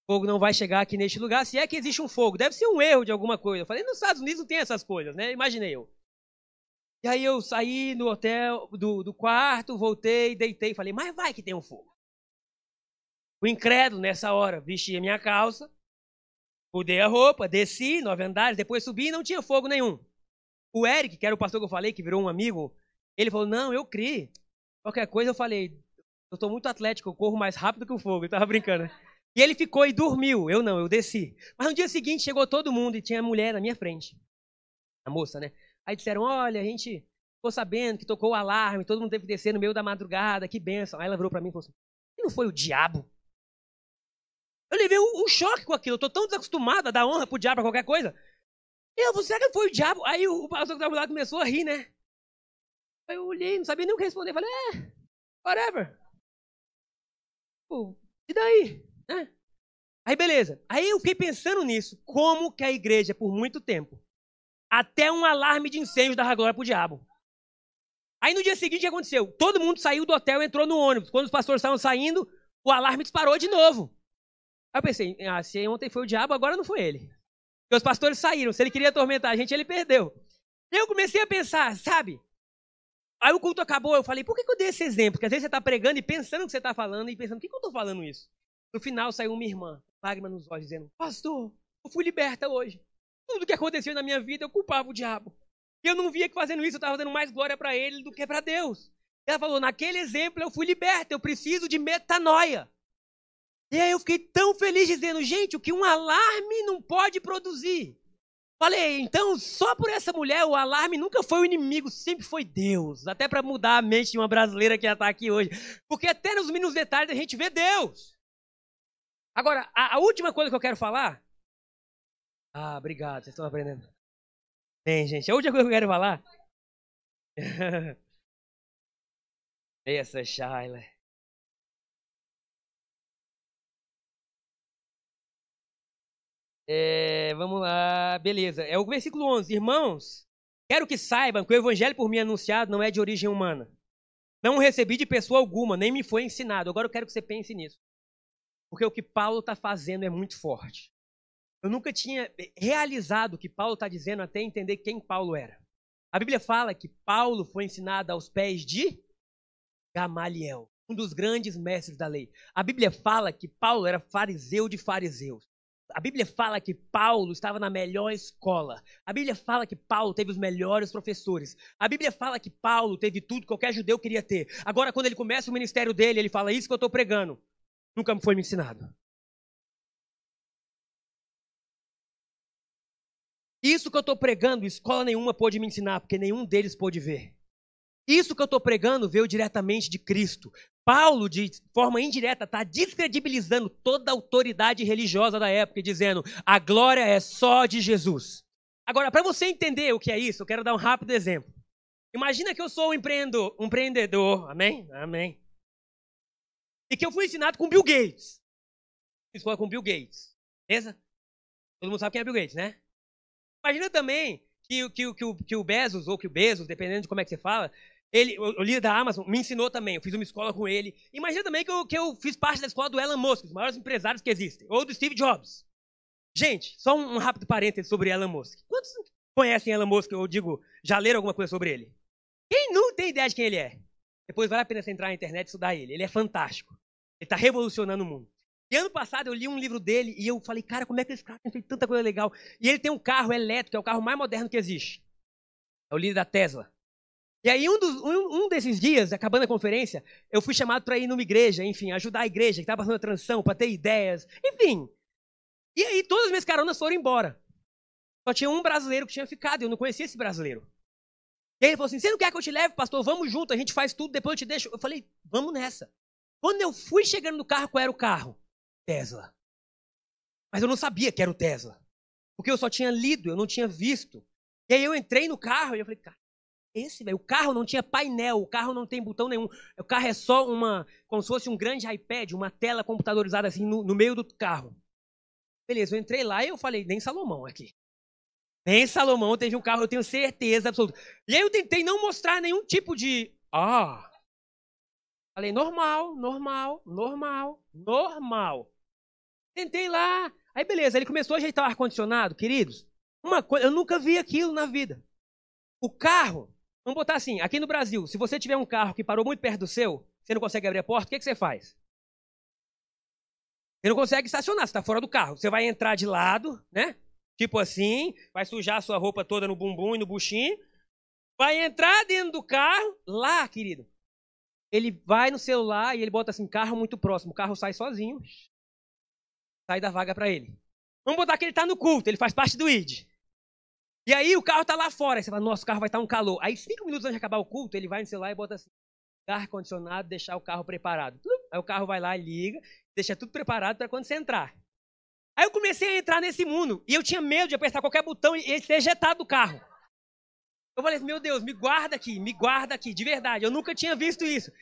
Fogo não vai chegar aqui neste lugar. Se é que existe um fogo, deve ser um erro de alguma coisa. Eu falei: nos Estados Unidos não tem essas coisas, né? Imaginei eu. E aí eu saí no hotel, do, do quarto, voltei, deitei, falei, mas vai que tem um fogo. O incrédulo, nessa hora, vesti a minha calça, mudei a roupa, desci, nove andares, depois subi e não tinha fogo nenhum. O Eric, que era o pastor que eu falei, que virou um amigo, ele falou, não, eu criei. Qualquer coisa eu falei, eu estou muito atlético, eu corro mais rápido que o fogo. Eu tava brincando, né? E ele ficou e dormiu. Eu não, eu desci. Mas no dia seguinte chegou todo mundo e tinha a mulher na minha frente. A moça, né? Aí disseram: olha, a gente ficou sabendo que tocou o alarme, todo mundo teve que descer no meio da madrugada, que benção. Aí ela virou para mim e falou assim: e não foi o diabo? Eu levei um, um choque com aquilo, eu tô tão desacostumado a dar honra pro diabo pra qualquer coisa. Eu, você que foi o diabo? Aí o, pastor que estava lá começou a rir, né? Aí eu olhei, não sabia nem o que responder. Falei, é, whatever. Pô, e daí? Aí beleza. Aí eu fiquei pensando nisso. Como que a igreja, por muito tempo, até um alarme de incêndio dava glória pro diabo. Aí no dia seguinte o que aconteceu? Todo mundo saiu do hotel entrou no ônibus. Quando os pastores estavam saindo, o alarme disparou de novo. Aí eu pensei, ah, se ontem foi o diabo, agora não foi ele. Porque os pastores saíram. Se ele queria atormentar a gente, ele perdeu. Eu comecei a pensar, sabe? Aí o culto acabou, eu falei, por que, que eu dei esse exemplo? Porque às vezes você está pregando e pensando que você está falando e pensando, por que, que eu estou falando isso? No final saiu uma irmã, lágrima nos olhos, dizendo, pastor, eu fui liberta hoje. Tudo que aconteceu na minha vida eu culpava o diabo. E eu não via que fazendo isso eu estava dando mais glória para ele do que para Deus. Ela falou: naquele exemplo eu fui liberta, eu preciso de metanoia. E aí eu fiquei tão feliz dizendo: gente, o que um alarme não pode produzir. Falei, então só por essa mulher o alarme nunca foi o inimigo, sempre foi Deus. Até para mudar a mente de uma brasileira que já está aqui hoje. Porque até nos mínimos detalhes a gente vê Deus. Agora, a, a última coisa que eu quero falar ah, obrigado, vocês estão aprendendo. Bem, gente, a última coisa que eu quero falar. *laughs* Essa Shaila. É, vamos lá, beleza. É o versículo 11. Irmãos, quero que saibam que o evangelho por mim anunciado não é de origem humana. Não o recebi de pessoa alguma, nem me foi ensinado. Agora eu quero que você pense nisso. Porque o que Paulo está fazendo é muito forte. Eu nunca tinha realizado o que Paulo está dizendo até entender quem Paulo era. A Bíblia fala que Paulo foi ensinado aos pés de Gamaliel, um dos grandes mestres da lei. A Bíblia fala que Paulo era fariseu de fariseus. A Bíblia fala que Paulo estava na melhor escola. A Bíblia fala que Paulo teve os melhores professores. A Bíblia fala que Paulo teve tudo que qualquer judeu queria ter. Agora, quando ele começa o ministério dele, ele fala: Isso que eu estou pregando. Nunca foi me ensinado. Isso que eu estou pregando, escola nenhuma pôde me ensinar, porque nenhum deles pôde ver. Isso que eu estou pregando veio diretamente de Cristo. Paulo, de forma indireta, está descredibilizando toda a autoridade religiosa da época, dizendo: a glória é só de Jesus. Agora, para você entender o que é isso, eu quero dar um rápido exemplo. Imagina que eu sou um um empreendedor amém? Amém. E que eu fui ensinado com Bill Gates. Escola com Bill Gates, beleza? Todo mundo sabe quem é Bill Gates, né? Imagina também que, que, que, o, que o Bezos, ou que o Bezos, dependendo de como é que você fala, ele, o, o líder da Amazon, me ensinou também. Eu fiz uma escola com ele. Imagina também que eu, que eu fiz parte da escola do Elon Musk, dos maiores empresários que existem. Ou do Steve Jobs. Gente, só um, um rápido parênteses sobre Elon Musk. Quantos conhecem Elon Musk? Eu digo, já leram alguma coisa sobre ele? Quem não tem ideia de quem ele é? Depois vale a pena você entrar na internet e estudar ele. Ele é fantástico. Ele está revolucionando o mundo. E ano passado eu li um livro dele e eu falei, cara, como é que esse cara tem feito tanta coisa legal? E ele tem um carro elétrico, é o carro mais moderno que existe. É o líder da Tesla. E aí, um, dos, um, um desses dias, acabando a conferência, eu fui chamado para ir numa igreja, enfim, ajudar a igreja que estava passando a transição, para ter ideias, enfim. E aí, todas as minhas caronas foram embora. Só tinha um brasileiro que tinha ficado, e eu não conhecia esse brasileiro. E aí ele falou assim: Você não quer que eu te leve, pastor? Vamos junto, a gente faz tudo, depois eu te deixo. Eu falei: Vamos nessa. Quando eu fui chegando no carro, qual era o carro? Tesla. Mas eu não sabia que era o Tesla. Porque eu só tinha lido, eu não tinha visto. E aí eu entrei no carro e eu falei, cara, esse, velho, o carro não tinha painel, o carro não tem botão nenhum. O carro é só uma, como se fosse um grande iPad, uma tela computadorizada assim no, no meio do carro. Beleza, eu entrei lá e eu falei, nem Salomão aqui. Nem Salomão teve um carro, eu tenho certeza absoluta. E aí eu tentei não mostrar nenhum tipo de. Ah! Falei, normal, normal, normal, normal. Tentei lá. Aí beleza, ele começou a ajeitar o ar-condicionado, queridos. Uma coisa, eu nunca vi aquilo na vida. O carro, vamos botar assim, aqui no Brasil, se você tiver um carro que parou muito perto do seu, você não consegue abrir a porta, o que, que você faz? Você não consegue estacionar, você está fora do carro. Você vai entrar de lado, né? Tipo assim, vai sujar a sua roupa toda no bumbum e no buchinho. Vai entrar dentro do carro, lá, querido. Ele vai no celular e ele bota assim, carro muito próximo. O carro sai sozinho. Sai da vaga para ele. Vamos botar que ele está no culto, ele faz parte do ID. E aí o carro está lá fora. Aí você fala, nossa, o carro vai estar tá um calor. Aí cinco minutos antes de acabar o culto, ele vai no celular e bota assim, ar-condicionado, deixar o carro preparado. Aí o carro vai lá liga, deixa tudo preparado para quando você entrar. Aí eu comecei a entrar nesse mundo e eu tinha medo de apertar qualquer botão e ser ejetado do carro. Eu falei, meu Deus, me guarda aqui, me guarda aqui, de verdade. Eu nunca tinha visto isso.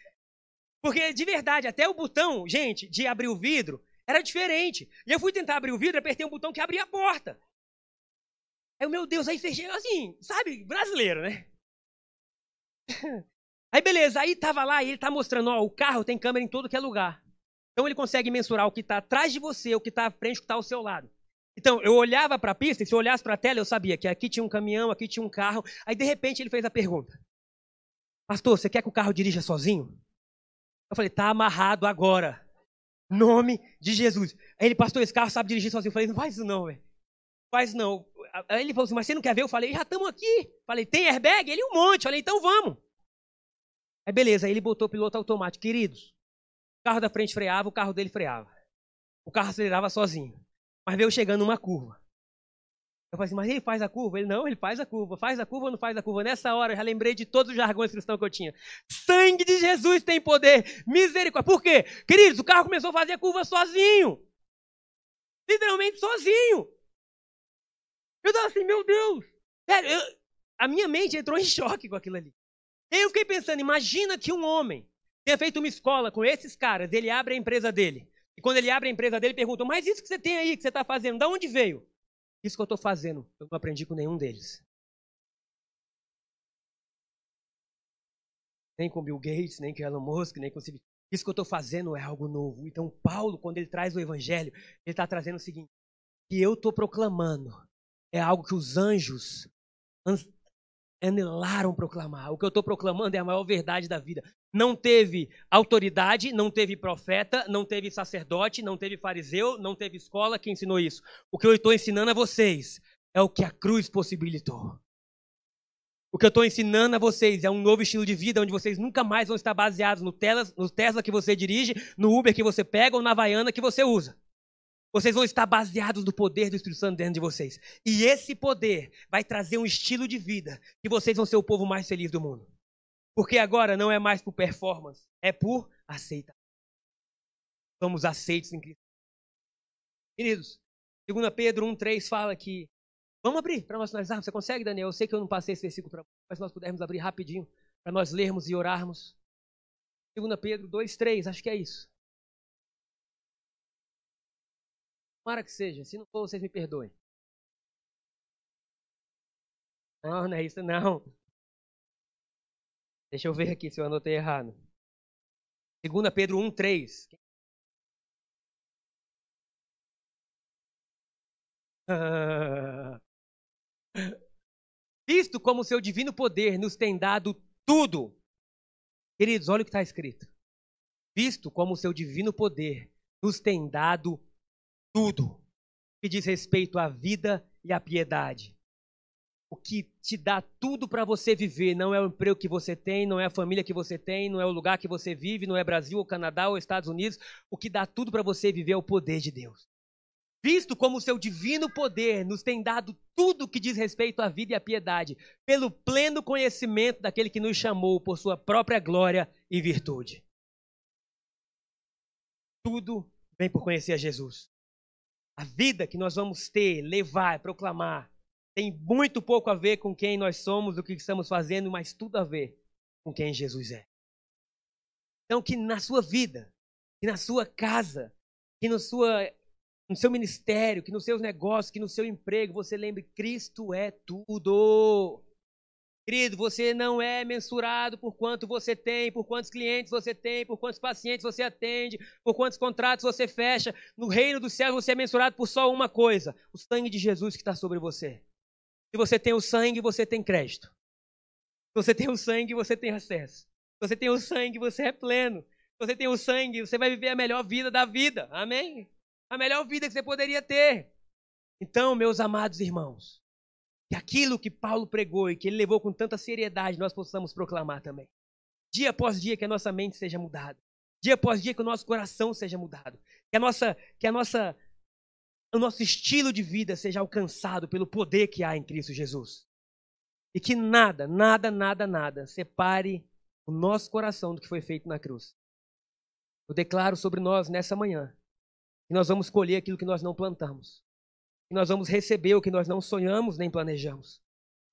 Porque, de verdade, até o botão, gente, de abrir o vidro, era diferente. E eu fui tentar abrir o vidro, apertei um botão que abria a porta. Aí, meu Deus, aí fechei, assim, sabe, brasileiro, né? *laughs* Aí beleza, aí tava lá e ele tá mostrando, ó, o carro tem câmera em todo que é lugar. Então ele consegue mensurar o que está atrás de você, o que está à frente, o que está ao seu lado. Então eu olhava para a pista e se eu olhasse para a tela eu sabia que aqui tinha um caminhão, aqui tinha um carro. Aí de repente ele fez a pergunta: Pastor, você quer que o carro dirija sozinho? Eu falei: Tá amarrado agora. Nome de Jesus. Aí ele, pastor, esse carro sabe dirigir sozinho. Eu falei: Não faz isso não, velho. Faz não. Aí ele falou assim: Mas você não quer ver? Eu falei: Já estamos aqui. Falei: Tem airbag? Ele um monte. Eu falei: Então vamos. Aí beleza, aí ele botou o piloto automático. Queridos, o carro da frente freava, o carro dele freava. O carro acelerava sozinho. Mas veio chegando uma curva. Eu falei assim, mas ele faz a curva? Ele, não, ele faz a curva. Faz a curva ou não faz a curva? Nessa hora eu já lembrei de todos os jargões cristãos que eu tinha. Sangue de Jesus tem poder. Misericórdia. Por quê? Queridos, o carro começou a fazer a curva sozinho. Literalmente sozinho. Eu tava assim, meu Deus. Sério, eu, a minha mente entrou em *laughs* choque com aquilo ali. Eu fiquei pensando, imagina que um homem tenha feito uma escola com esses caras, ele abre a empresa dele. E quando ele abre a empresa dele, pergunta, mas isso que você tem aí, que você está fazendo, de onde veio? Isso que eu estou fazendo, eu não aprendi com nenhum deles. Nem com Bill Gates, nem com Elon Musk, nem com. Isso que eu estou fazendo é algo novo. Então, Paulo, quando ele traz o evangelho, ele está trazendo o seguinte: que eu estou proclamando é algo que os anjos anelaram proclamar. O que eu estou proclamando é a maior verdade da vida. Não teve autoridade, não teve profeta, não teve sacerdote, não teve fariseu, não teve escola que ensinou isso. O que eu estou ensinando a vocês é o que a cruz possibilitou. O que eu estou ensinando a vocês é um novo estilo de vida onde vocês nunca mais vão estar baseados no Tesla, no Tesla que você dirige, no Uber que você pega ou na Havaiana que você usa. Vocês vão estar baseados no poder do Espírito Santo dentro de vocês. E esse poder vai trazer um estilo de vida que vocês vão ser o povo mais feliz do mundo. Porque agora não é mais por performance, é por aceitação. Somos aceitos em Cristo. Queridos, 2 Pedro 1,3 fala que. Vamos abrir para nós finalizarmos. Você consegue, Daniel? Eu sei que eu não passei esse versículo para mas nós pudermos abrir rapidinho para nós lermos e orarmos. 2 Pedro 2,3, acho que é isso. Tomara que seja. Se não for, vocês me perdoem. Não, não é isso não. Deixa eu ver aqui se eu anotei errado. 2 Pedro 1, 3. *laughs* Visto como o seu divino poder nos tem dado tudo. Queridos, olha o que está escrito. Visto como o seu divino poder nos tem dado tudo que diz respeito à vida e à piedade. O que te dá tudo para você viver não é o emprego que você tem, não é a família que você tem, não é o lugar que você vive, não é Brasil ou Canadá ou Estados Unidos. O que dá tudo para você viver é o poder de Deus. Visto como o seu divino poder nos tem dado tudo que diz respeito à vida e à piedade, pelo pleno conhecimento daquele que nos chamou por sua própria glória e virtude. Tudo vem por conhecer a Jesus. A vida que nós vamos ter, levar, proclamar, tem muito pouco a ver com quem nós somos, o que estamos fazendo, mas tudo a ver com quem Jesus é. Então, que na sua vida, que na sua casa, que na sua no seu ministério, que nos seus negócios, que no seu emprego, você lembre: Cristo é tudo. Querido, você não é mensurado por quanto você tem, por quantos clientes você tem, por quantos pacientes você atende, por quantos contratos você fecha. No reino do céu você é mensurado por só uma coisa: o sangue de Jesus que está sobre você. Se você tem o sangue, você tem crédito. Se você tem o sangue, você tem acesso. Se você tem o sangue, você é pleno. Se você tem o sangue, você vai viver a melhor vida da vida. Amém? A melhor vida que você poderia ter. Então, meus amados irmãos, que aquilo que Paulo pregou e que ele levou com tanta seriedade, nós possamos proclamar também. Dia após dia que a nossa mente seja mudada. Dia após dia que o nosso coração seja mudado. Que a nossa, que a nossa, o nosso estilo de vida seja alcançado pelo poder que há em Cristo Jesus. E que nada, nada, nada, nada separe o nosso coração do que foi feito na cruz. Eu declaro sobre nós nessa manhã que nós vamos colher aquilo que nós não plantamos que nós vamos receber o que nós não sonhamos nem planejamos.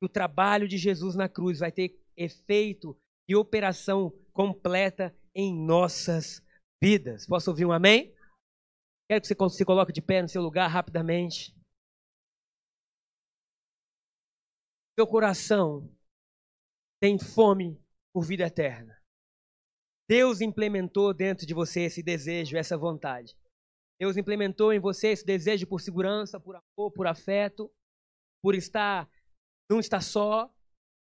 O trabalho de Jesus na cruz vai ter efeito e operação completa em nossas vidas. Posso ouvir um amém? Quero que você se coloque de pé no seu lugar rapidamente. Seu coração tem fome por vida eterna. Deus implementou dentro de você esse desejo, essa vontade. Deus implementou em você esse desejo por segurança, por amor, por afeto, por estar, não estar só.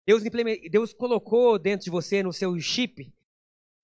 Deus, Deus colocou dentro de você, no seu chip,